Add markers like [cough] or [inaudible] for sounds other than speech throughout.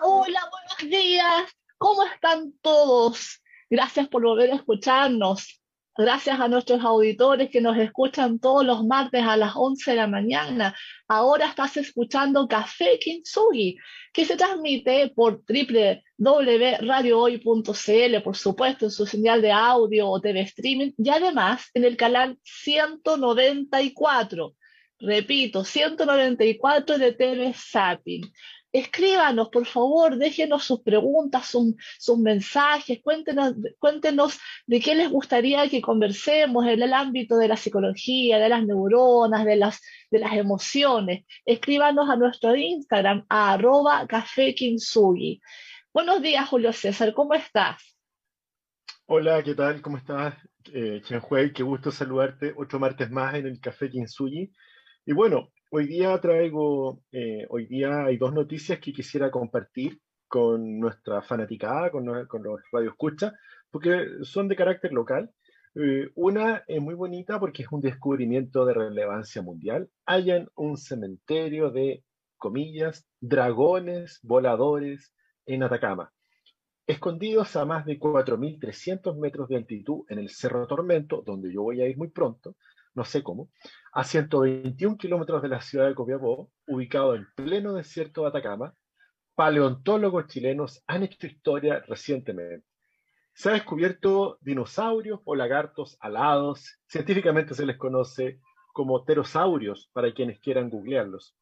Hola, buenos días. ¿Cómo están todos? Gracias por volver a escucharnos. Gracias a nuestros auditores que nos escuchan todos los martes a las 11 de la mañana. Ahora estás escuchando Café Kintsugi, que se transmite por www.radiohoy.cl, por supuesto, en su señal de audio o TV streaming, y además en el canal 194. Repito, 194 de TV Zapping escríbanos, por favor, déjenos sus preguntas, sus, mensajes, cuéntenos, cuéntenos de qué les gustaría que conversemos en el ámbito de la psicología, de las neuronas, de las, de las emociones. Escríbanos a nuestro Instagram, a arroba café Buenos días, Julio César, ¿cómo estás? Hola, ¿qué tal? ¿Cómo estás, eh, Qué gusto saludarte otro martes más en el Café Kinsugi. Y bueno, Hoy día traigo, eh, hoy día hay dos noticias que quisiera compartir con nuestra fanaticada, con, con los porque son de carácter local. Eh, una es muy bonita porque es un descubrimiento de relevancia mundial. Hayan un cementerio de, comillas, dragones voladores en Atacama, escondidos a más de 4.300 metros de altitud en el Cerro Tormento, donde yo voy a ir muy pronto, no sé cómo, a 121 kilómetros de la ciudad de Copiapó, ubicado en pleno desierto de Atacama, paleontólogos chilenos han hecho historia recientemente. Se ha descubierto dinosaurios o lagartos alados, científicamente se les conoce como pterosaurios para quienes quieran googlearlos.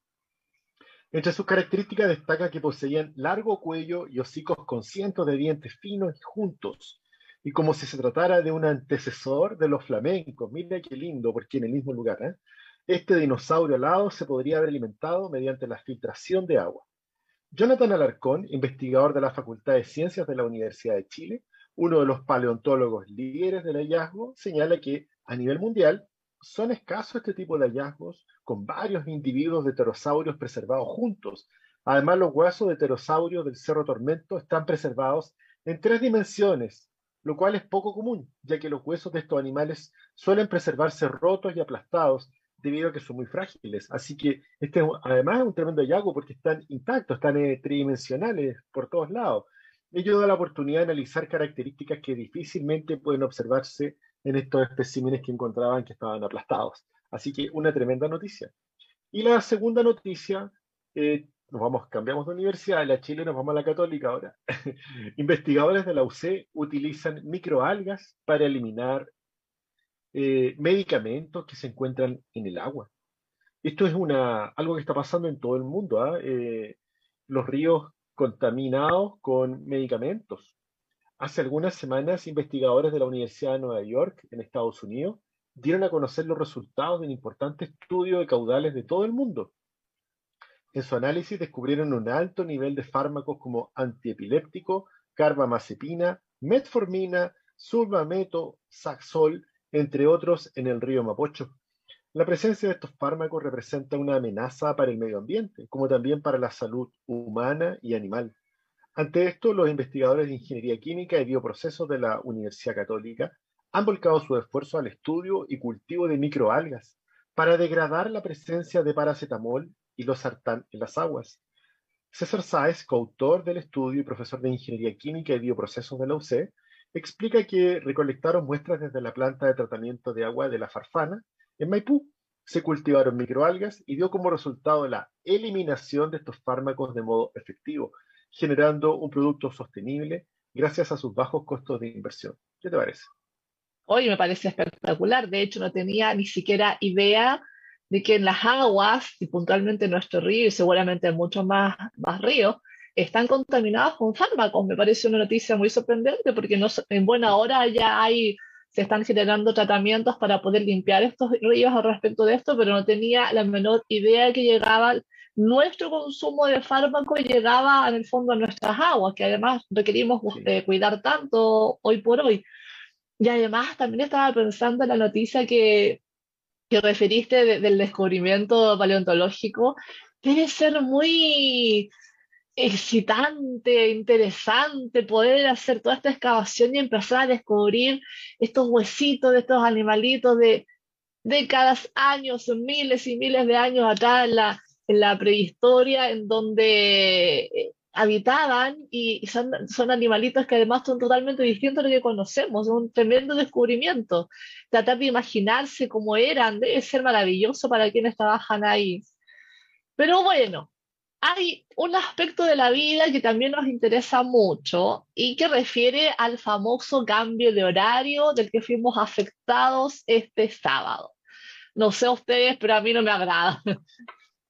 Entre sus características destaca que poseían largo cuello y hocicos con cientos de dientes finos y juntos, y como si se tratara de un antecesor de los flamencos. Mira qué lindo, porque en el mismo lugar. ¿eh? Este dinosaurio alado se podría haber alimentado mediante la filtración de agua. Jonathan Alarcón, investigador de la Facultad de Ciencias de la Universidad de Chile, uno de los paleontólogos líderes del hallazgo, señala que a nivel mundial son escasos este tipo de hallazgos con varios individuos de pterosaurios preservados juntos. Además, los huesos de pterosaurios del Cerro Tormento están preservados en tres dimensiones, lo cual es poco común, ya que los huesos de estos animales suelen preservarse rotos y aplastados debido a que son muy frágiles. Así que este además es un tremendo hallazgo porque están intactos, están eh, tridimensionales por todos lados. Ello da la oportunidad de analizar características que difícilmente pueden observarse en estos especímenes que encontraban que estaban aplastados. Así que una tremenda noticia. Y la segunda noticia eh, nos vamos, cambiamos de universidad, de la Chile nos vamos a la católica ahora. [laughs] Investigadores de la UC utilizan microalgas para eliminar eh, medicamentos que se encuentran en el agua. Esto es una, algo que está pasando en todo el mundo. ¿ah? Eh, los ríos contaminados con medicamentos. Hace algunas semanas, investigadores de la Universidad de Nueva York, en Estados Unidos, dieron a conocer los resultados de un importante estudio de caudales de todo el mundo en su análisis descubrieron un alto nivel de fármacos como antiepiléptico, carbamazepina, metformina, sulfameto, saxol, entre otros, en el río Mapocho. La presencia de estos fármacos representa una amenaza para el medio ambiente, como también para la salud humana y animal. Ante esto, los investigadores de Ingeniería Química y Bioprocesos de la Universidad Católica han volcado su esfuerzo al estudio y cultivo de microalgas para degradar la presencia de paracetamol y los sartán en las aguas. César Sáez, coautor del estudio y profesor de Ingeniería Química y Bioprocesos de la UC, explica que recolectaron muestras desde la planta de tratamiento de agua de la Farfana en Maipú. Se cultivaron microalgas y dio como resultado la eliminación de estos fármacos de modo efectivo, generando un producto sostenible gracias a sus bajos costos de inversión. ¿Qué te parece? Hoy me parece espectacular. De hecho, no tenía ni siquiera idea de que en las aguas, y puntualmente en nuestro río y seguramente en muchos más, más ríos, están contaminados con fármacos. Me parece una noticia muy sorprendente porque no, en buena hora ya hay, se están generando tratamientos para poder limpiar estos ríos al respecto de esto, pero no tenía la menor idea que llegaba nuestro consumo de fármacos llegaba en el fondo a nuestras aguas, que además requerimos eh, cuidar tanto hoy por hoy. Y además también estaba pensando en la noticia que que referiste del descubrimiento paleontológico debe ser muy excitante, interesante poder hacer toda esta excavación y empezar a descubrir estos huesitos de estos animalitos de décadas, años, miles y miles de años atrás en la, en la prehistoria, en donde habitaban y, son, son, animalitos que además son totalmente distintos a lo que conocemos, es un tremendo descubrimiento. Tratar de imaginarse cómo eran debe ser maravilloso para quienes trabajan ahí. Pero bueno, hay un aspecto de la vida que también nos interesa mucho y que refiere al famoso cambio de horario del que fuimos afectados este sábado. No sé ustedes, pero a mí no me agrada. [laughs]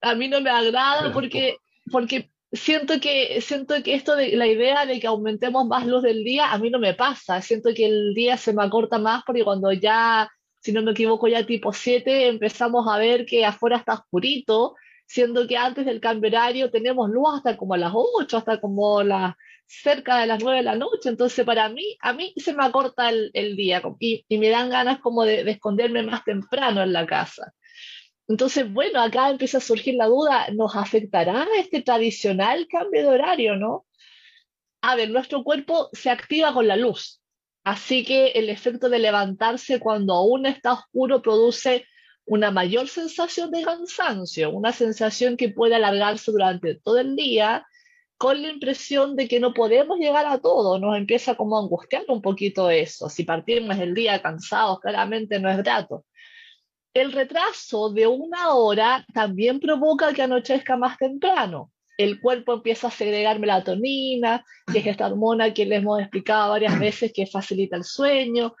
A mí no me agrada porque, porque siento que, siento que esto de la idea de que aumentemos más luz del día, a mí no me pasa. Siento que el día se me acorta más porque cuando ya, si no me equivoco, ya tipo 7, empezamos a ver que afuera está oscurito siendo que antes del cambio horario tenemos luz hasta como a las 8, hasta como las cerca de las 9 de la noche, entonces para mí, a mí se me acorta el, día y, me dan ganas como de, esconderme más temprano en la casa. Entonces, bueno, acá empieza a surgir la duda, ¿nos afectará este tradicional cambio de horario, no? A ver, nuestro cuerpo se activa con la luz, así que el efecto de levantarse cuando aún está oscuro produce una mayor sensación de cansancio, una sensación que puede alargarse durante todo el día, con la impresión de que no podemos llegar a todo, nos empieza como a angustiar un poquito eso. Si partimos el día cansados, claramente no es grato. El retraso de una hora también provoca que anochezca más temprano. El cuerpo empieza a segregar melatonina, que es esta hormona que les hemos explicado varias veces que facilita el sueño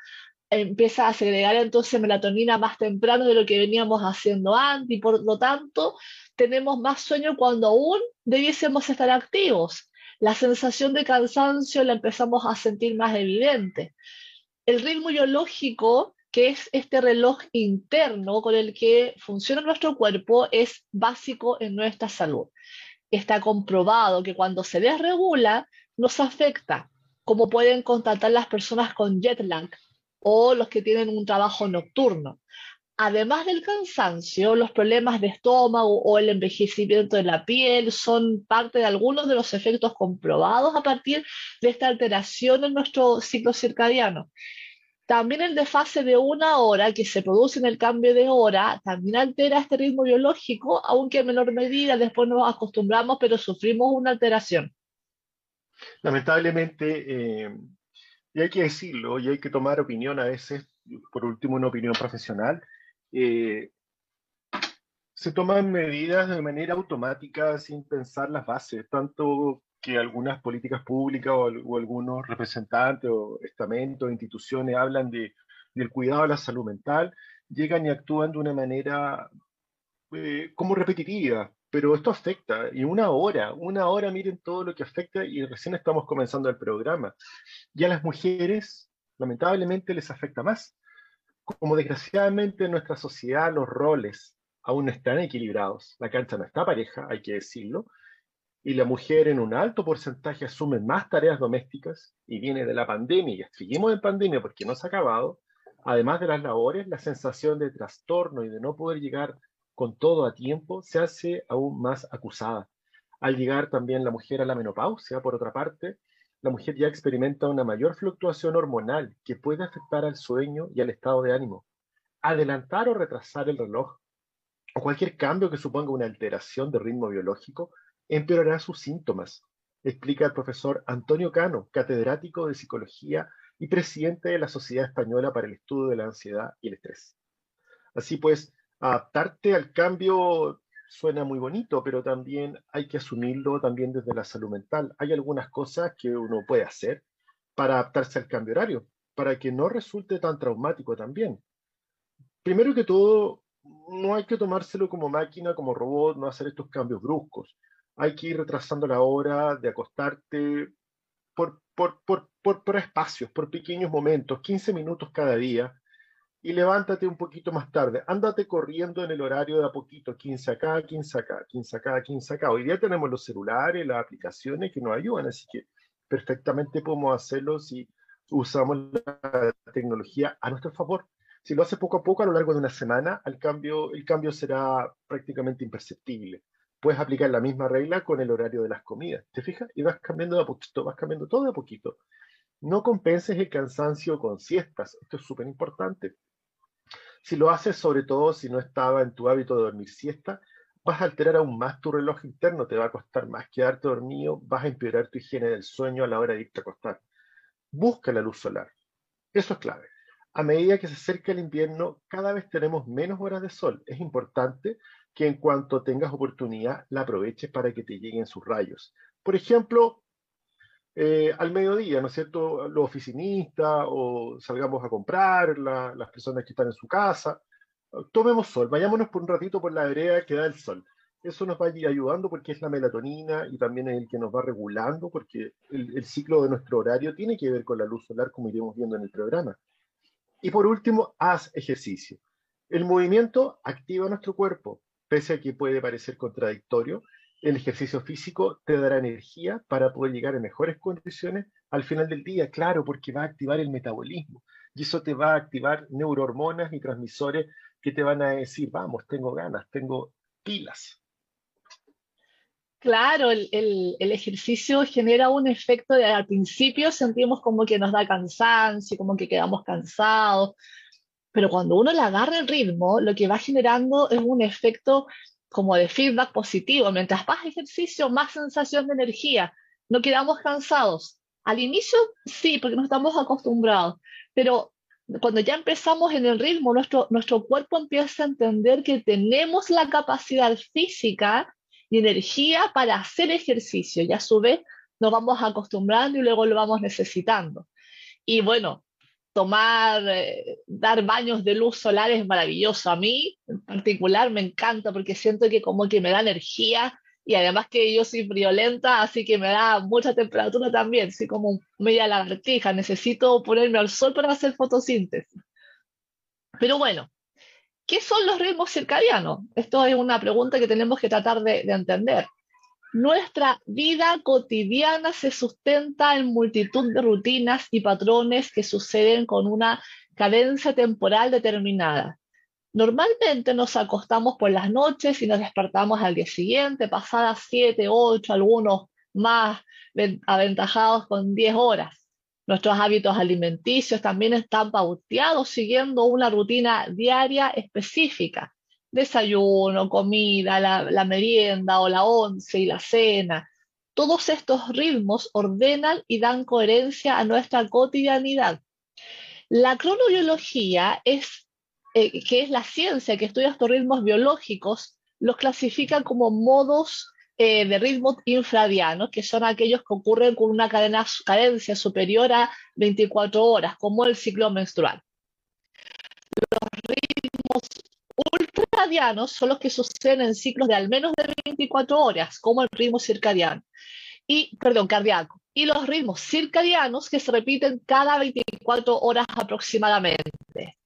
empieza a segregar entonces melatonina más temprano de lo que veníamos haciendo antes y por lo tanto tenemos más sueño cuando aún debiésemos estar activos. La sensación de cansancio la empezamos a sentir más evidente. El ritmo biológico, que es este reloj interno con el que funciona nuestro cuerpo, es básico en nuestra salud. Está comprobado que cuando se desregula nos afecta, como pueden constatar las personas con jet lag, o los que tienen un trabajo nocturno. Además del cansancio, los problemas de estómago o el envejecimiento de la piel son parte de algunos de los efectos comprobados a partir de esta alteración en nuestro ciclo circadiano. También el desfase de una hora que se produce en el cambio de hora también altera este ritmo biológico, aunque en menor medida después nos acostumbramos, pero sufrimos una alteración. Lamentablemente, eh, y hay que decirlo, y hay que tomar opinión a veces, por último una opinión profesional, eh, se toman medidas de manera automática sin pensar las bases, tanto que algunas políticas públicas o, algunos representantes o estamentos, instituciones hablan de, del cuidado de la salud mental, llegan y actúan de una manera eh, como repetitiva, pero esto afecta, y una hora, una hora, miren todo lo que afecta, y recién estamos comenzando el programa. Y a las mujeres, lamentablemente, les afecta más. Como desgraciadamente en nuestra sociedad los roles aún no están equilibrados, la cancha no está pareja, hay que decirlo, y la mujer en un alto porcentaje asume más tareas domésticas, y viene de la pandemia, y seguimos en pandemia porque no se ha acabado, además de las labores, la sensación de trastorno y de no poder llegar con todo a tiempo, se hace aún más acusada. Al llegar también la mujer a la menopausia, por otra parte, la mujer ya experimenta una mayor fluctuación hormonal que puede afectar al sueño y al estado de ánimo. Adelantar o retrasar el reloj o cualquier cambio que suponga una alteración de ritmo biológico empeorará sus síntomas, explica el profesor Antonio Cano, catedrático de psicología y presidente de la Sociedad Española para el Estudio de la Ansiedad y el Estrés. Así pues, adaptarte al cambio suena muy bonito, pero también hay que asumirlo también desde la salud mental. Hay algunas cosas que uno puede hacer para adaptarse al cambio horario, para que no resulte tan traumático también. Primero que todo, no hay que tomárselo como máquina, como robot, no hacer estos cambios bruscos. Hay que ir retrasando la hora de acostarte por, por, por, por, por espacios, por pequeños momentos, 15 minutos cada día, y levántate un poquito más tarde. Ándate corriendo en el horario de a poquito, 15 acá, 15 acá, 15 acá, 15 acá. Hoy día tenemos los celulares, las aplicaciones que nos ayudan, así que perfectamente podemos hacerlo si usamos la tecnología a nuestro favor. Si lo haces poco a poco a lo largo de una semana, el cambio, el cambio será prácticamente imperceptible. Puedes aplicar la misma regla con el horario de las comidas, ¿te fijas? Y vas cambiando de a poquito, vas cambiando todo de a poquito. No compenses el cansancio con siestas, esto es súper importante. Si lo haces, sobre todo si no estaba en tu hábito de dormir siesta, vas a alterar aún más tu reloj interno, te va a costar más quedarte dormido, vas a empeorar tu higiene del sueño a la hora de irte a acostar. Busca la luz solar. Eso es clave. A medida que se acerca el invierno, cada vez tenemos menos horas de sol. Es importante que en cuanto tengas oportunidad, la aproveches para que te lleguen sus rayos. Por ejemplo, eh, al mediodía, ¿no es cierto? Los oficinistas o salgamos a comprar, las personas que están en su casa, tomemos sol, vayámonos por un ratito por la vereda que da el sol. Eso nos va ayudando porque es la melatonina y también es el que nos va regulando porque el ciclo de nuestro horario tiene que ver con la luz solar como iremos viendo en el programa. Y por último, haz ejercicio. El movimiento activa nuestro cuerpo, pese a que puede parecer contradictorio, el ejercicio físico te dará energía para poder llegar en mejores condiciones al final del día, claro, porque va a activar el metabolismo y eso te va a activar neurohormonas y transmisores que te van a decir, vamos, tengo ganas, tengo pilas. Claro, el, el, ejercicio genera un efecto de al principio sentimos como que nos da cansancio, como que quedamos cansados, pero cuando uno le agarra el ritmo, lo que va generando es un efecto como de feedback positivo. Mientras más ejercicio, más sensación de energía. No quedamos cansados. Al inicio sí, porque no estamos acostumbrados, pero cuando ya empezamos en el ritmo, nuestro, nuestro cuerpo empieza a entender que tenemos la capacidad física y energía para hacer ejercicio y a su vez nos vamos acostumbrando y luego lo vamos necesitando. Y bueno, tomar, eh, dar baños de luz solar es maravilloso. A mí en particular me encanta porque siento que como que me da energía y además que yo soy friolenta, así que me da mucha temperatura también, soy como media lagartija, necesito ponerme al sol para hacer fotosíntesis. Pero bueno, ¿qué son los ritmos circadianos? Esto es una pregunta que tenemos que tratar de entender. Nuestra vida cotidiana se sustenta en multitud de rutinas y patrones que suceden con una cadencia temporal determinada. Normalmente nos acostamos por las noches y nos despertamos al día siguiente, pasadas 7, 8, algunos más aventajados con 10 horas. Nuestros hábitos alimenticios también están pauteados siguiendo una rutina diaria específica desayuno, comida, la, merienda o la once y la cena. Todos estos ritmos ordenan y dan coherencia a nuestra cotidianidad. La cronobiología es, eh, que es la ciencia que estudia estos ritmos biológicos, los clasifica como modos eh, de ritmo infradianos, que son aquellos que ocurren con una cadencia superior a 24 horas, como el ciclo menstrual. Los ultradianos son los que suceden en ciclos de al menos de 24 horas, como el ritmo circadiano. Y, perdón, cardíaco. Y los ritmos circadianos que se repiten cada 24 horas aproximadamente.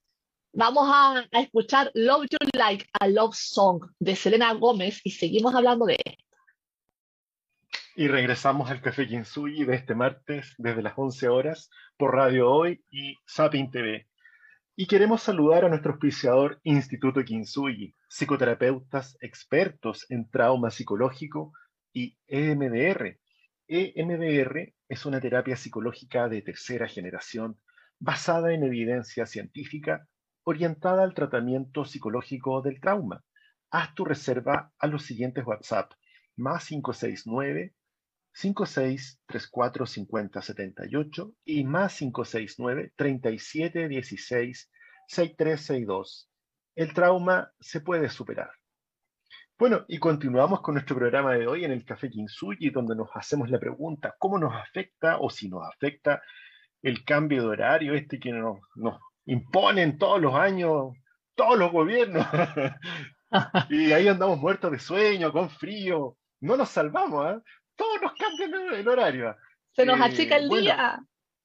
Vamos a, escuchar Love You Like a Love Song de Selena Gómez y seguimos hablando de esto. Y regresamos al Café Kinsuyi de este martes desde las 11 horas por Radio Hoy y Sapin TV. Y queremos saludar a nuestro auspiciador Instituto Kinsuyi, psicoterapeutas expertos en trauma psicológico y EMDR. EMDR es una terapia psicológica de tercera generación basada en evidencia científica orientada al tratamiento psicológico del trauma. Haz tu reserva a los siguientes WhatsApp, más 569 5634 5078 y más 569 3716 6362. El trauma se puede superar. Bueno, y continuamos con nuestro programa de hoy en el Café Kinsuyi, donde nos hacemos la pregunta, ¿cómo nos afecta o si nos afecta el cambio de horario este que nos, nos imponen todos los años, todos los gobiernos? [laughs] y ahí andamos muertos de sueño, con frío. No nos salvamos, ¿eh? Todos nos cambian el horario. Se nos achica el día.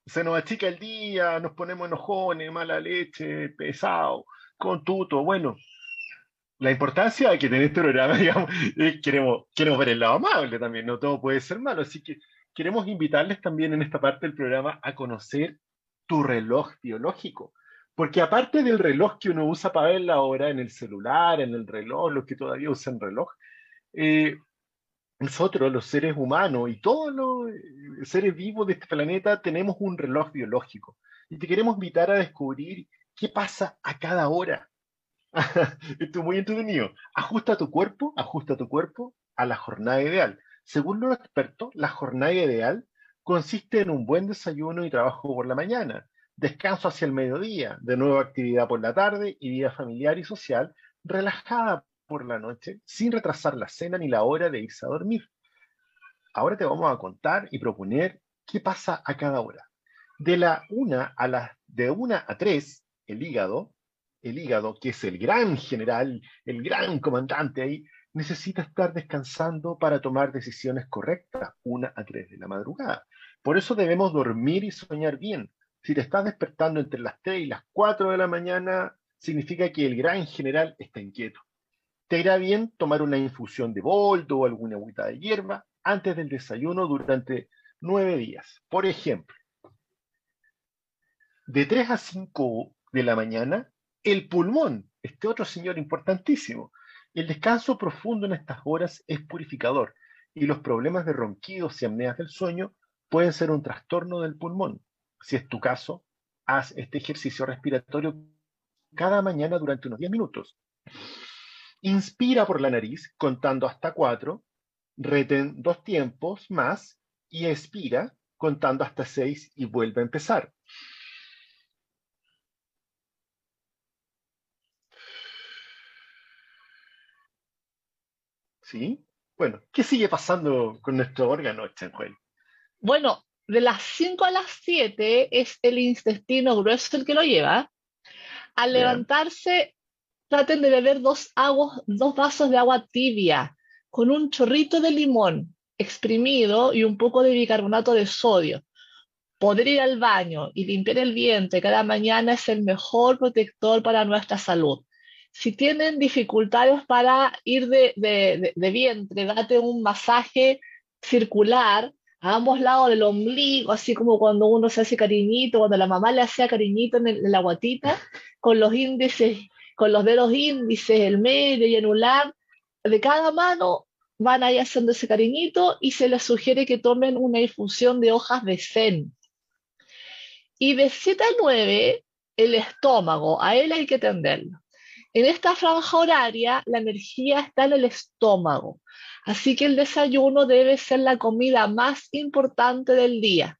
Se nos achica el día, nos ponemos enojones, mala leche, pesado, con tuto. Bueno, la importancia que tener este programa, [laughs] digamos, es queremos, queremos ver el lado amable también, no todo puede ser malo. Así que queremos invitarles también en esta parte del programa a conocer tu reloj biológico. Porque aparte del reloj que uno usa para ver la hora en el celular, en el reloj, los que todavía usan reloj, eh, nosotros, los seres humanos y todos los eh, seres vivos de este planeta, tenemos un reloj biológico. Y te queremos invitar a descubrir qué pasa a cada hora. [laughs] Esto es muy entretenido. Ajusta tu cuerpo, ajusta tu cuerpo a la jornada ideal. Según los expertos, la jornada ideal consiste en un buen desayuno y trabajo por la mañana, descanso hacia el mediodía, de nuevo actividad por la tarde y vida familiar y social relajada por la noche, sin retrasar la cena ni la hora de irse a dormir. Ahora te vamos a contar y proponer qué pasa a cada hora. De la una a las de una a tres, el hígado, el hígado, que es el gran general, el gran comandante ahí, necesita estar descansando para tomar decisiones correctas, una a tres de la madrugada. Por eso debemos dormir y soñar bien. Si te estás despertando entre las 3 y las 4 de la mañana, significa que el gran general está inquieto. Te irá bien tomar una infusión de boldo o alguna agüita de hierba antes del desayuno durante nueve días. Por ejemplo, de 3 a 5 de la mañana, el pulmón, este otro señor importantísimo. El descanso profundo en estas horas es purificador y los problemas de ronquidos y apneas del sueño pueden ser un trastorno del pulmón. Si es tu caso, haz este ejercicio respiratorio cada mañana durante unos 10 minutos. Inspira por la nariz contando hasta 4, reten dos tiempos más y expira contando hasta 6 y vuelve a empezar. ¿Sí? Bueno, ¿qué sigue pasando con nuestro órgano, Chanjuel? Bueno, de las 5 a las 7 es el intestino grueso el que lo lleva. Al levantarse, traten de beber dos, aguas, dos vasos de agua tibia con un chorrito de limón exprimido y un poco de bicarbonato de sodio. Poder ir al baño y limpiar el vientre cada mañana es el mejor protector para nuestra salud si tienen dificultades para ir de, vientre, date un masaje circular a ambos lados del ombligo, así como cuando uno se hace cariñito, cuando la mamá le hacía cariñito en, la guatita, con los índices, con los dedos índices, el medio y anular de cada mano, van ahí haciendo ese cariñito y se les sugiere que tomen una infusión de hojas de zen. Y de 7 a 9, el estómago, a él hay que atenderlo. En esta franja horaria, la energía está en el estómago, así que el desayuno debe ser la comida más importante del día.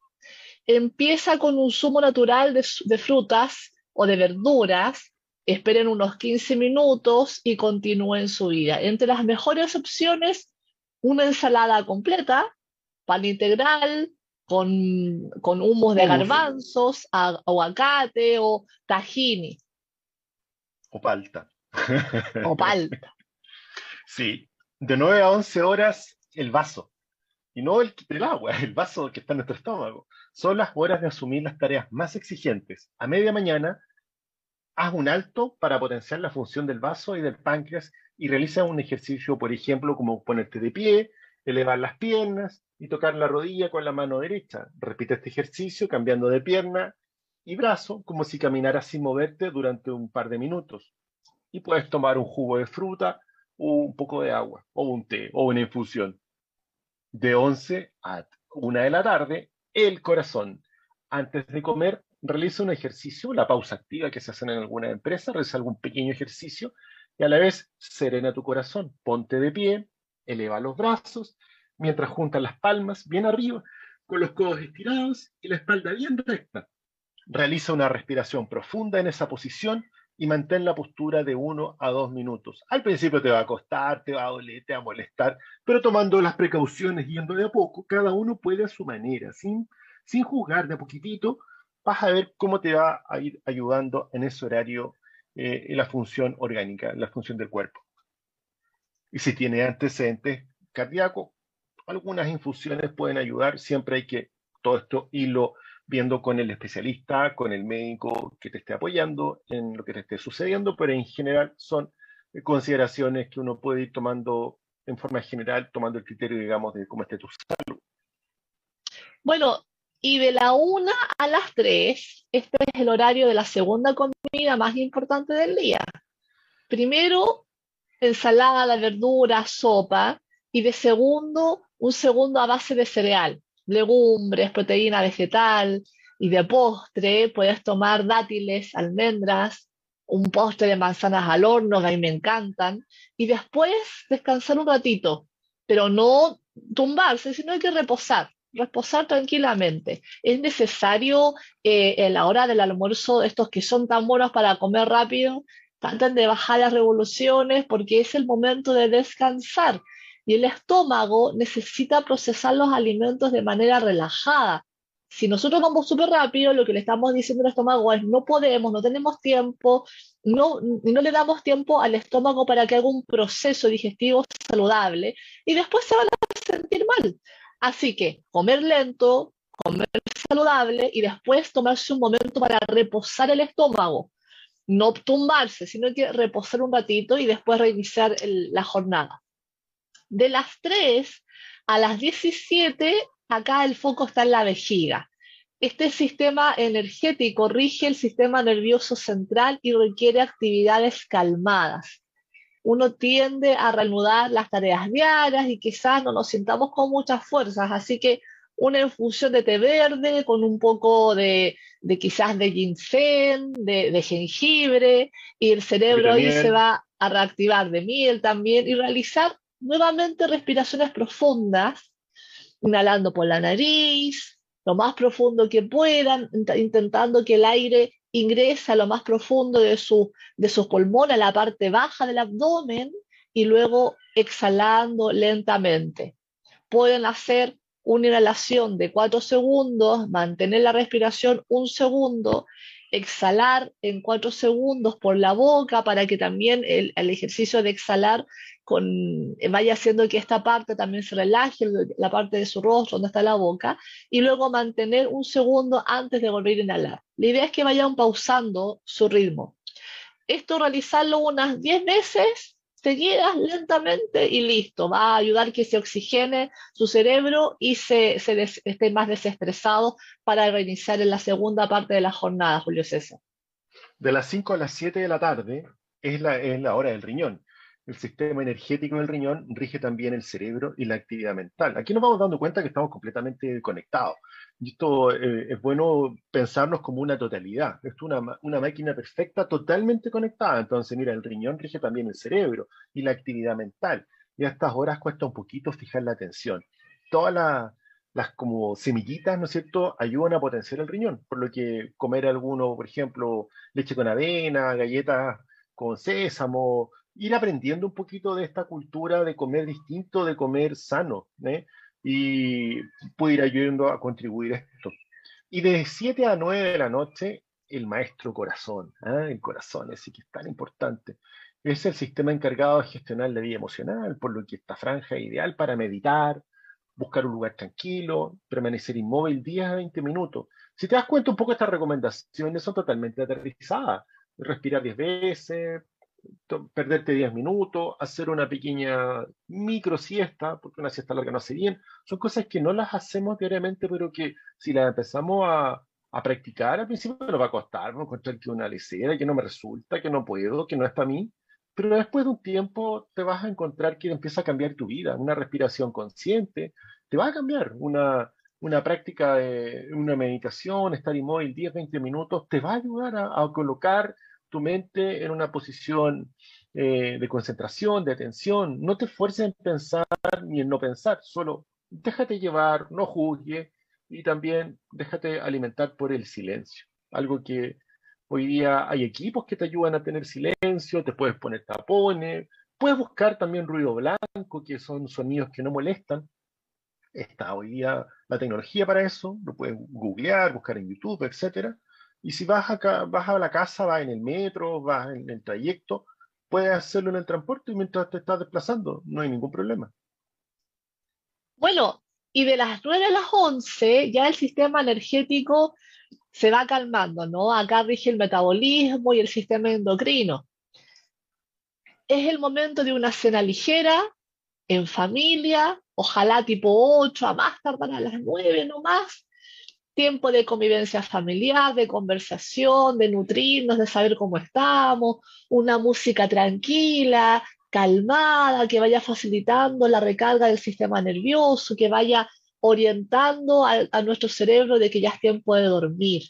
Empieza con un zumo natural de, frutas o de verduras, esperen unos 15 minutos y continúen su vida. Entre las mejores opciones, una ensalada completa, pan integral, con, con humos de garbanzos, aguacate o tahini. O palta. O palta. [laughs] sí. De 9 a 11 horas, el vaso. Y no el, el agua, el vaso que está en nuestro estómago. Son las horas de asumir las tareas más exigentes. A media mañana, haz un alto para potenciar la función del vaso y del páncreas y realiza un ejercicio, por ejemplo, como ponerte de pie, elevar las piernas y tocar la rodilla con la mano derecha. Repite este ejercicio cambiando de pierna y brazo como si caminaras sin moverte durante un par de minutos. Y puedes tomar un jugo de fruta o un poco de agua o un té o una infusión. De 11 a 1 de la tarde, el corazón. Antes de comer, realiza un ejercicio, la pausa activa que se hace en alguna empresa, realiza algún pequeño ejercicio y a la vez serena tu corazón. Ponte de pie, eleva los brazos, mientras juntas las palmas bien arriba, con los codos estirados y la espalda bien recta. Realiza una respiración profunda en esa posición y mantén la postura de uno a dos minutos. Al principio te va a costar, te va a doler, te va a molestar, pero tomando las precauciones, yendo de a poco, cada uno puede a su manera, sin, sin juzgar de a poquitito, vas a ver cómo te va a ir ayudando en ese horario eh, la función orgánica, la función del cuerpo. Y si tiene antecedentes cardíacos, algunas infusiones pueden ayudar, siempre hay que todo esto hilo viendo con el especialista, con el médico que te esté apoyando en lo que te esté sucediendo, pero en general son consideraciones que uno puede ir tomando en forma general, tomando el criterio, digamos, de cómo esté tu salud. Bueno, y de la una a las tres, este es el horario de la segunda comida más importante del día. Primero, ensalada, verdura, sopa, y de segundo, un segundo a base de cereal legumbres, proteína vegetal y de postre puedes tomar dátiles, almendras un postre de manzanas al horno, que a mí me encantan, y después descansar un ratito, pero no tumbarse, sino hay que reposar, reposar tranquilamente. Es necesario eh, en la hora del almuerzo, estos que son tan buenos para comer rápido, traten de bajar las revoluciones porque es el momento de descansar y el estómago necesita procesar los alimentos de manera relajada si nosotros vamos súper rápido, lo que le estamos diciendo al estómago es no podemos, no tenemos tiempo, no, no le damos tiempo al estómago para que haga un proceso digestivo saludable y después se van a sentir mal. Así que comer lento, comer saludable y después tomarse un momento para reposar el estómago. No tumbarse, sino que reposar un ratito y después reiniciar la jornada. De las 3 a las 17 acá el foco está en la vejiga. Este sistema energético rige el sistema nervioso central y requiere actividades calmadas. Uno tiende a reanudar las tareas diarias y quizás no nos sintamos con muchas fuerzas, así que una infusión de té verde con un poco de, quizás de ginseng, de, jengibre, y el cerebro ahí se va a reactivar de miel también y realizar nuevamente respiraciones profundas inhalando por la nariz, lo más profundo que puedan, intentando que el aire ingrese a lo más profundo de, su, de sus pulmones, a la parte baja del abdomen, y luego exhalando lentamente. Pueden hacer una inhalación de cuatro segundos, mantener la respiración un segundo, exhalar en cuatro segundos por la boca para que también el, ejercicio de exhalar vaya haciendo que esta parte también se relaje, la parte de su rostro donde está la boca, y luego mantener un segundo antes de volver a inhalar. La idea es que vayan pausando su ritmo. Esto realizarlo unas 10 veces seguidas lentamente y listo. Va a ayudar que se oxigene su cerebro y se, esté más desestresado para reiniciar en la segunda parte de la jornada, Julio César. De las 5 a las 7 de la tarde es la, es la hora del riñón el sistema energético del riñón rige también el cerebro y la actividad mental. Aquí nos vamos dando cuenta que estamos completamente conectados. Y esto eh, es bueno pensarnos como una totalidad. Esto es una, una, máquina perfecta, totalmente conectada. Entonces, mira, el riñón rige también el cerebro y la actividad mental. Y a estas horas cuesta un poquito fijar la atención. Todas las como semillitas, ¿no es cierto?, ayudan a potenciar el riñón. Por lo que comer alguno, por ejemplo, leche con avena, galletas con sésamo, ir aprendiendo un poquito de esta cultura de comer distinto, de comer sano, ¿eh? y puede ir ayudando a contribuir a esto. Y de 7 a 9 de la noche, el maestro corazón, ¿eh? el corazón, ese que es tan importante. Es el sistema encargado de gestionar la vida emocional, por lo que esta franja es ideal para meditar, buscar un lugar tranquilo, permanecer inmóvil 10 a 20 minutos. Si te das cuenta un poco, estas recomendaciones son totalmente aterrizadas. Respirar 10 veces, perderte 10 minutos, hacer una pequeña micro siesta, porque una siesta larga no hace bien. Son cosas que no las hacemos diariamente, pero que si las empezamos a, a practicar, al principio nos va a costar, ¿no? encontrar que una lecera, que no me resulta, que no puedo, que no es para mí. Pero después de un tiempo te vas a encontrar que empieza a cambiar tu vida. Una respiración consciente te va a cambiar. Una, una práctica una meditación, estar inmóvil 10, 20 minutos, te va a ayudar a, a colocar tu mente en una posición eh, de concentración, de atención. No te esfuerces en pensar ni en no pensar, solo déjate llevar, no juzgue y también déjate alimentar por el silencio. Algo que hoy día hay equipos que te ayudan a tener silencio, te puedes poner tapones, puedes buscar también ruido blanco, que son sonidos que no molestan. Está hoy día la tecnología para eso, lo puedes googlear, buscar en YouTube, etcétera y si vas, a la casa, vas en el metro, vas en el trayecto, puedes hacerlo en el transporte mientras te estás desplazando, no hay ningún problema. Bueno, y de las 9 a las 11 ya el sistema energético se va calmando, ¿no? Acá rige el metabolismo y el sistema endocrino. Es el momento de una cena ligera, en familia, ojalá tipo 8, a más tardar a las 9 no más, tiempo de convivencia familiar, de conversación, de nutrirnos, de saber cómo estamos, una música tranquila, calmada, que vaya facilitando la recarga del sistema nervioso, que vaya orientando a, nuestro cerebro de que ya es tiempo de dormir.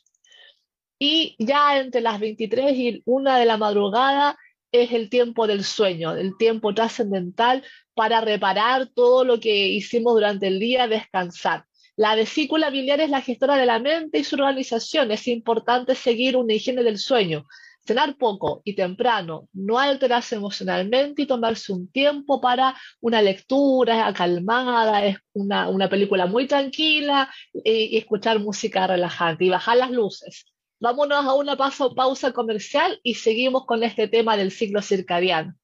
y ya entre las 23 y 1 de la madrugada es el tiempo del sueño, el tiempo trascendental para reparar todo lo que hicimos durante el día, descansar. La vesícula biliar es la gestora de la mente y su organización. Es importante seguir una higiene del sueño, cenar poco y temprano, no alterarse emocionalmente y tomarse un tiempo para una lectura acalmada, una, una película muy tranquila y, escuchar música relajante y bajar las luces. Vámonos a una pausa comercial y seguimos con este tema del ciclo circadiano.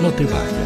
No te vayas.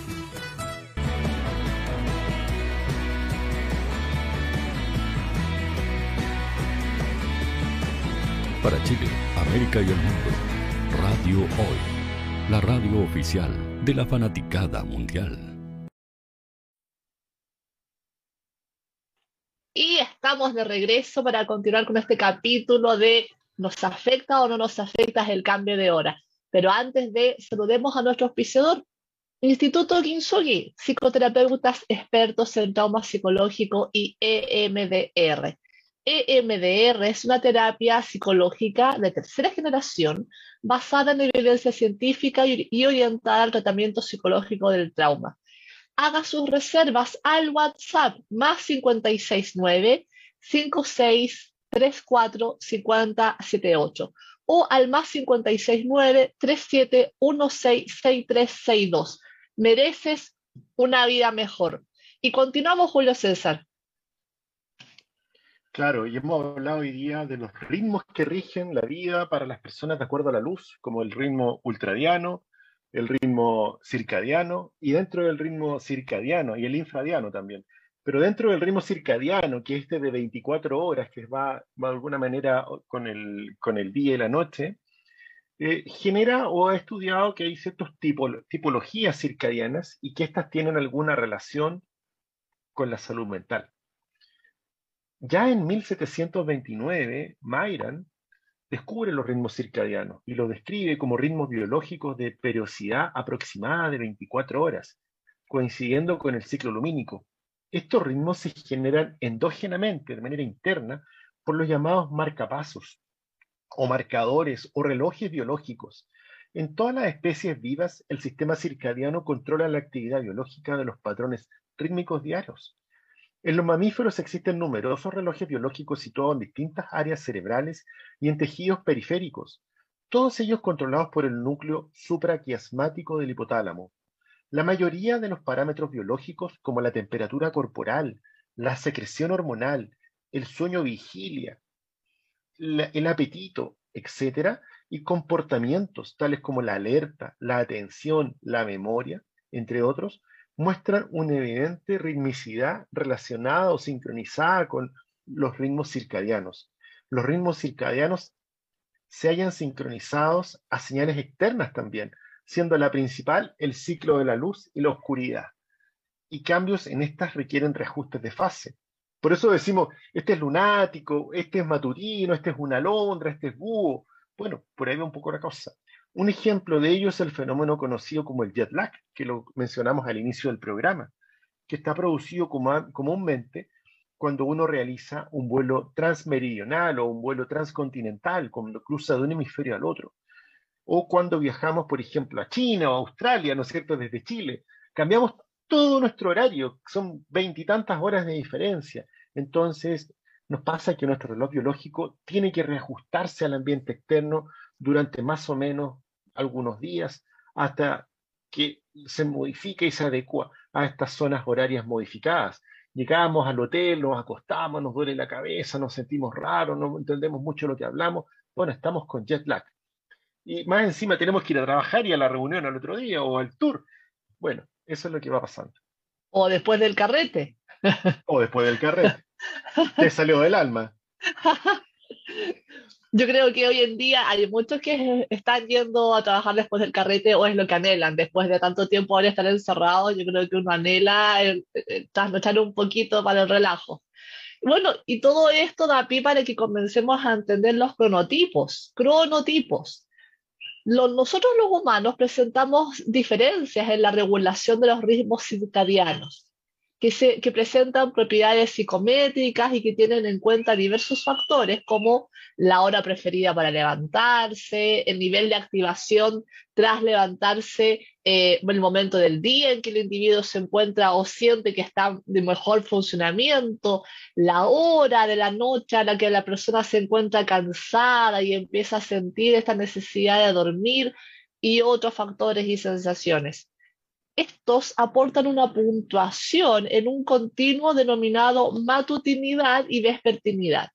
Para Chile, América y el mundo, Radio Hoy, la radio oficial de la fanaticada mundial. Y estamos de regreso para continuar con este capítulo de ¿nos afecta o no nos afecta el cambio de hora? Pero antes de, saludemos a nuestro auspiciador, Instituto Kinsugi, psicoterapeutas expertos en trauma psicológico y EMDR. EMDR es una terapia psicológica de tercera generación basada en evidencia científica y orientada al tratamiento psicológico del trauma haga sus reservas al WhatsApp más 569 5634 5078 o al más 569 37166362. Mereces una vida mejor. Y continuamos, Julio César. Claro, y hemos hablado hoy día de los ritmos que rigen la vida para las personas de acuerdo a la luz, como el ritmo ultradiano, el ritmo circadiano y dentro del ritmo circadiano y el infradiano también. Pero dentro del ritmo circadiano, que es este de 24 horas, que va, de alguna manera con el, día y la noche, eh, genera o ha estudiado que hay ciertas tipologías circadianas y que éstas tienen alguna relación con la salud mental. Ya en 1729, Myron descubre los ritmos circadianos y los describe como ritmos biológicos de periodicidad aproximada de 24 horas, coincidiendo con el ciclo lumínico. Estos ritmos se generan endógenamente, de manera interna, por los llamados marcapasos, o marcadores o relojes biológicos. En todas las especies vivas, el sistema circadiano controla la actividad biológica de los patrones rítmicos diarios. En los mamíferos existen numerosos relojes biológicos situados en distintas áreas cerebrales y en tejidos periféricos, todos ellos controlados por el núcleo supraquiasmático del hipotálamo. La mayoría de los parámetros biológicos, como la temperatura corporal, la secreción hormonal, el sueño vigilia, el apetito, etc., y comportamientos tales como la alerta, la atención, la memoria, entre otros, muestran una evidente ritmicidad relacionada o sincronizada con los ritmos circadianos. Los ritmos circadianos se hallan sincronizados a señales externas también, siendo la principal el ciclo de la luz y la oscuridad. Y cambios en estas requieren reajustes de fase. Por eso decimos, este es lunático, este es matutino, este es una alondra, este es búho. Bueno, por ahí va un poco la cosa. Un ejemplo de ello es el fenómeno conocido como el jet lag, que lo mencionamos al inicio del programa, que está producido comúnmente cuando uno realiza un vuelo transmeridional o un vuelo transcontinental, cuando cruza de un hemisferio al otro. O cuando viajamos, por ejemplo, a China o a Australia, ¿no es cierto?, desde Chile. Cambiamos todo nuestro horario, son veintitantas horas de diferencia. Entonces, nos pasa que nuestro reloj biológico tiene que reajustarse al ambiente externo durante más o menos algunos días hasta que se modifica y se adecua a estas zonas horarias modificadas. Llegamos al hotel, nos acostamos, nos duele la cabeza, nos sentimos raros, no entendemos mucho lo que hablamos. Bueno, estamos con jet lag. Y más encima tenemos que ir a trabajar y a la reunión al otro día o al tour. Bueno, eso es lo que va pasando. O después del carrete. o después del carrete. Te salió del alma. [laughs] Yo creo que hoy en día hay muchos que están yendo a trabajar después del carrete o es lo que anhelan. Después de tanto tiempo ahora estar encerrado, yo creo que uno anhela el, trasnochar un poquito para el relajo. Bueno, y todo esto da pie para que comencemos a entender los cronotipos. Cronotipos. nosotros los humanos presentamos diferencias en la regulación de los ritmos circadianos. que, se, que presentan propiedades psicométricas y que tienen en cuenta diversos factores como la hora preferida para levantarse, el nivel de activación tras levantarse, eh, el momento del día en que el individuo se encuentra o siente que está de mejor funcionamiento, la hora de la noche a la que la persona se encuentra cansada y empieza a sentir esta necesidad de dormir y otros factores y sensaciones. Estos aportan una puntuación en un continuo denominado matutinidad y vespertinidad.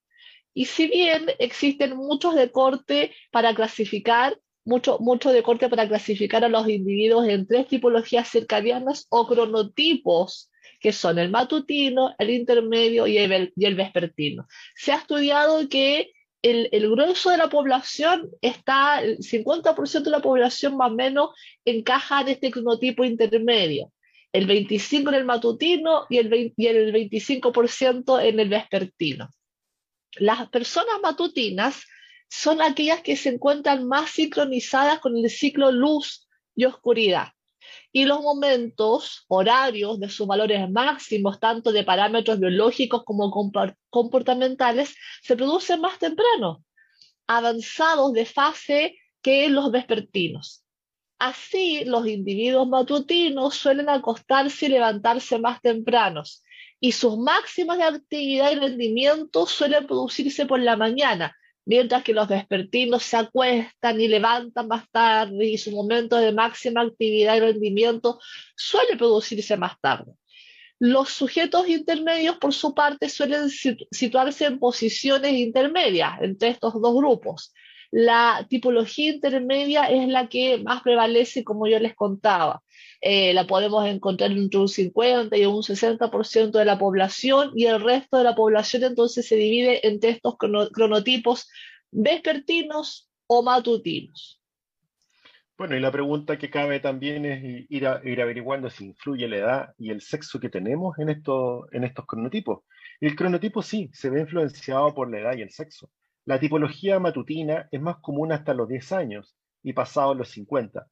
Y si bien existen muchos de corte para clasificar, mucho, mucho para clasificar a los individuos en tres tipologías circadianas o cronotipos, que son el matutino, el intermedio y el, y el vespertino. Se ha estudiado que el, el, grueso de la población está, el 50% de la población más o menos encaja en este cronotipo intermedio, el 25% en el matutino y el, y el 25% en el vespertino. Las personas matutinas son aquellas que se encuentran más sincronizadas con el ciclo luz y oscuridad. Y los momentos horarios de sus valores máximos, tanto de parámetros biológicos como comportamentales, se producen más temprano, avanzados de fase que los vespertinos. Así, los individuos matutinos suelen acostarse y levantarse más tempranos, y sus máximas de actividad y rendimiento suelen producirse por la mañana, mientras que los vespertinos se acuestan y levantan más tarde y su momento de máxima actividad y rendimiento suele producirse más tarde. Los sujetos intermedios, por su parte, suelen situarse en posiciones intermedias entre estos dos grupos. La tipología intermedia es la que más prevalece, como yo les contaba. Eh, la podemos encontrar entre un 50 y un 60% de la población y el resto de la población entonces se divide entre estos cronotipos vespertinos o matutinos. Bueno, y la pregunta que cabe también es ir, averiguando si influye la edad y el sexo que tenemos en, en estos cronotipos. El cronotipo sí, se ve influenciado por la edad y el sexo. La tipología matutina es más común hasta los 10 años y pasados los 50,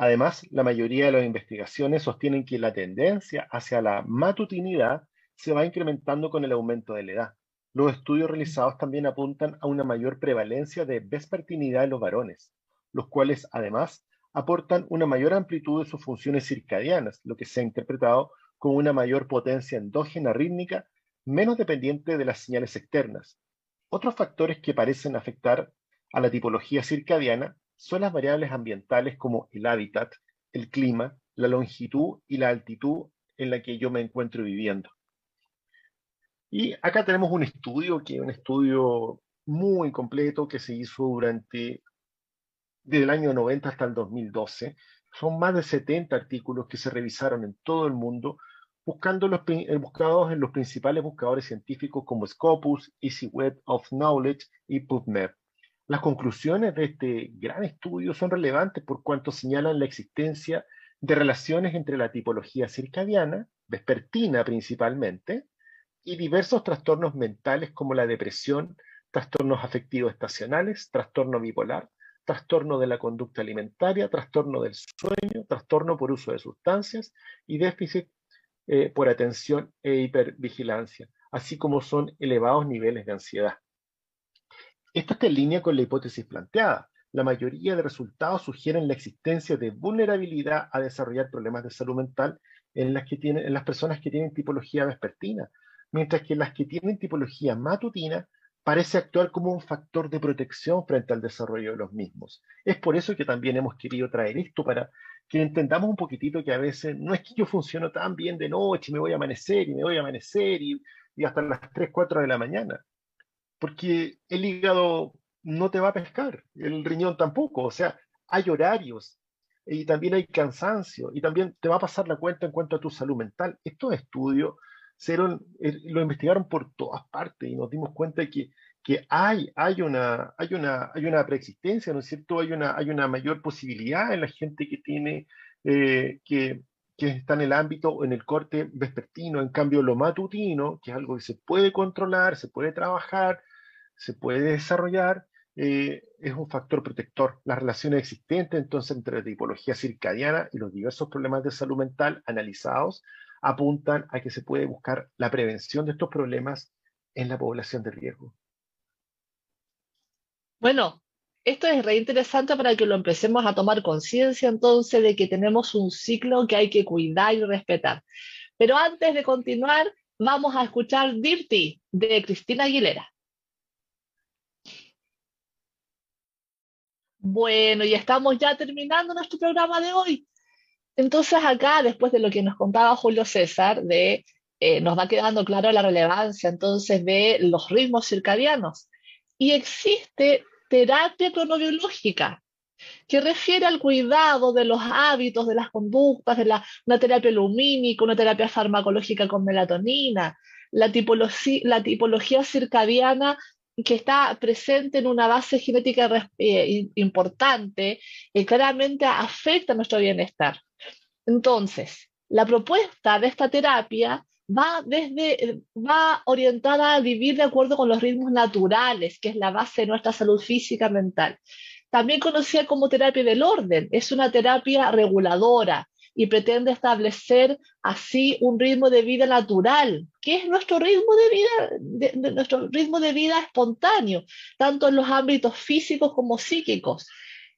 Además, la mayoría de las investigaciones sostienen que la tendencia hacia la matutinidad se va incrementando con el aumento de la edad. Los estudios realizados también apuntan a una mayor prevalencia de vespertinidad en los varones, los cuales además aportan una mayor amplitud de sus funciones circadianas, lo que se ha interpretado como una mayor potencia endógena rítmica, menos dependiente de las señales externas. Otros factores que parecen afectar a la tipología circadiana son las variables ambientales como el hábitat, el clima, la longitud y la altitud en la que yo me encuentro viviendo. Y acá tenemos un estudio, que es un estudio muy completo que se hizo durante desde el año 90 hasta el 2012. Son más de 70 artículos que se revisaron en todo el mundo, buscando los buscados en los principales buscadores científicos como Scopus, Easy Web of Knowledge y PubMed. Las conclusiones de este gran estudio son relevantes por cuanto señalan la existencia de relaciones entre la tipología circadiana, vespertina principalmente, y diversos trastornos mentales como la depresión, trastornos afectivos estacionales, trastorno bipolar, trastorno de la conducta alimentaria, trastorno del sueño, trastorno por uso de sustancias y déficit eh, por atención e hipervigilancia, así como son elevados niveles de ansiedad. Esto está en línea con la hipótesis planteada. La mayoría de resultados sugieren la existencia de vulnerabilidad a desarrollar problemas de salud mental en las, que tienen, en las personas que tienen tipología vespertina, mientras que las que tienen tipología matutina parece actuar como un factor de protección frente al desarrollo de los mismos. Es por eso que también hemos querido traer esto para que entendamos un poquitito que a veces no es que yo funciono tan bien de noche y me voy a amanecer y me voy a amanecer y, y hasta las 3, 4 de la mañana porque el hígado no te va a pescar, el riñón tampoco, o sea, hay horarios y también hay cansancio y también te va a pasar la cuenta en cuanto a tu salud mental. Estos estudios eh, lo investigaron por todas partes y nos dimos cuenta de que, que hay, hay, una, hay, una, hay una preexistencia, ¿no es cierto? Hay una, hay una mayor posibilidad en la gente que tiene, eh, que, que está en el ámbito, en el corte vespertino, en cambio lo matutino, que es algo que se puede controlar, se puede trabajar, se puede desarrollar, eh, es un factor protector. Las relaciones existentes entonces entre la tipología circadiana y los diversos problemas de salud mental analizados apuntan a que se puede buscar la prevención de estos problemas en la población de riesgo. Bueno, esto es re interesante para que lo empecemos a tomar conciencia entonces de que tenemos un ciclo que hay que cuidar y respetar. Pero antes de continuar, vamos a escuchar Dirty de Cristina Aguilera. Bueno, y estamos ya terminando nuestro programa de hoy. Entonces acá, después de lo que nos contaba Julio César, de, eh, nos va quedando claro la relevancia entonces de los ritmos circadianos. Y existe terapia cronobiológica, que refiere al cuidado de los hábitos, de las conductas, de la, una terapia lumínica, una terapia farmacológica con melatonina, la tipología, circadiana que está presente en una base genética eh, importante y claramente afecta nuestro bienestar. Entonces, la propuesta de esta terapia va, desde, va orientada a vivir de acuerdo con los ritmos naturales, que es la base de nuestra salud física mental. También conocida como terapia del orden, es una terapia reguladora y pretende establecer así un ritmo de vida natural, que es nuestro ritmo de vida, nuestro ritmo de vida espontáneo, tanto en los ámbitos físicos como psíquicos.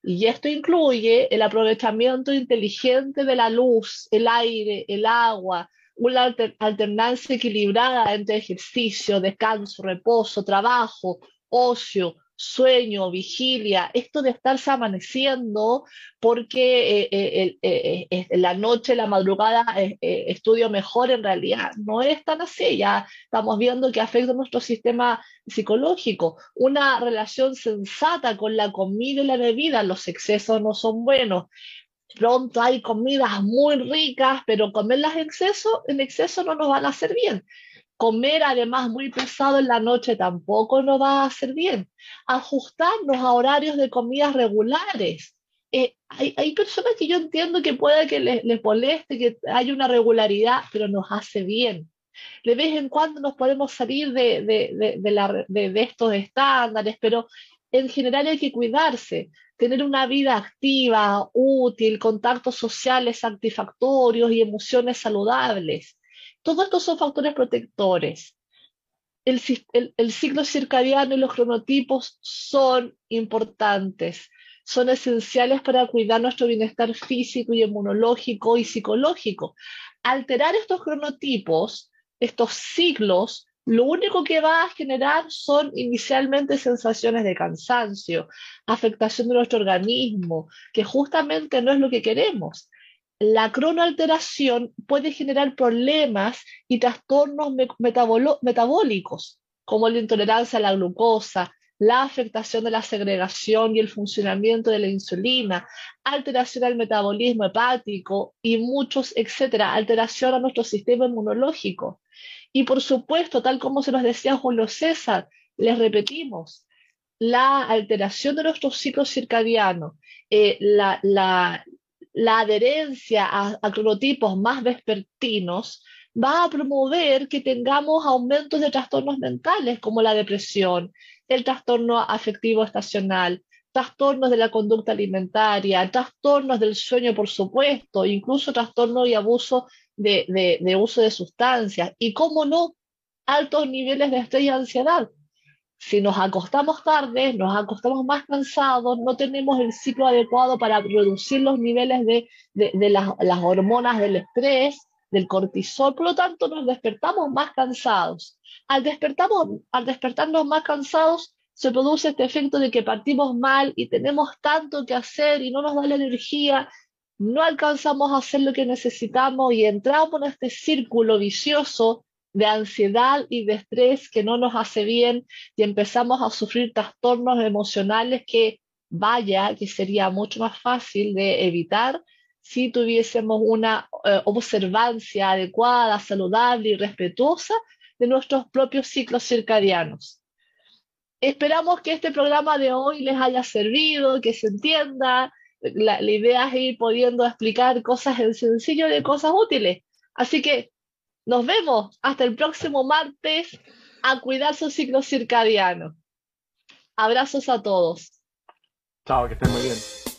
Y esto incluye el aprovechamiento inteligente de la luz, el aire, el agua, una alternancia equilibrada entre ejercicio, descanso, reposo, trabajo, ocio, sueño, vigilia, esto de estarse amaneciendo porque eh, eh, eh, la noche, la madrugada estudio mejor, en realidad no es tan así, ya estamos viendo que afecta nuestro sistema psicológico. Una relación sensata con la comida y la bebida, los excesos no son buenos. Pronto hay comidas muy ricas, pero comerlas en exceso, en exceso no nos van a hacer bien. Comer además muy pesado en la noche tampoco nos va a hacer bien. Ajustarnos a horarios de comidas regulares. Eh, hay, hay, personas que yo entiendo que puede que les, les moleste, que haya una regularidad, pero nos hace bien. De vez en cuando nos podemos salir de, de, de, de, estos estándares, pero en general hay que cuidarse, tener una vida activa, útil, contactos sociales satisfactorios y emociones saludables. Todos estos son factores protectores. El, ciclo circadiano y los cronotipos son importantes, son esenciales para cuidar nuestro bienestar físico y inmunológico y psicológico. Alterar estos cronotipos, estos ciclos, lo único que va a generar son inicialmente sensaciones de cansancio, afectación de nuestro organismo, que justamente no es lo que queremos la cronoalteración puede generar problemas y trastornos metabólicos, como la intolerancia a la glucosa, la afectación de la segregación y el funcionamiento de la insulina, alteración al metabolismo hepático y muchos, etcétera, alteración a nuestro sistema inmunológico. Y por supuesto, tal como se nos decía Julio César, les repetimos, la alteración de nuestro ciclo circadiano, eh, la, la adherencia a, cronotipos más vespertinos va a promover que tengamos aumentos de trastornos mentales como la depresión, el trastorno afectivo estacional, trastornos de la conducta alimentaria, trastornos del sueño, por supuesto, incluso trastorno y abuso de, de uso de sustancias. Y, cómo no, altos niveles de estrés y ansiedad. Si nos acostamos tarde, nos acostamos más cansados, no tenemos el ciclo adecuado para reducir los niveles de, las, hormonas del estrés, del cortisol, por lo tanto nos despertamos más cansados. Al, despertamos, al despertarnos más cansados, se produce este efecto de que partimos mal y tenemos tanto que hacer y no nos da la energía, no alcanzamos a hacer lo que necesitamos y entramos en este círculo vicioso de ansiedad y de estrés que no nos hace bien y empezamos a sufrir trastornos emocionales que vaya, que sería mucho más fácil de evitar si tuviésemos una eh, observancia adecuada, saludable y respetuosa de nuestros propios ciclos circadianos. Esperamos que este programa de hoy les haya servido, que se entienda. La, idea es ir pudiendo explicar cosas en sencillo de cosas útiles. Así que nos vemos hasta el próximo martes a cuidar su ciclo circadiano. Abrazos a todos. Chao, que estén muy bien.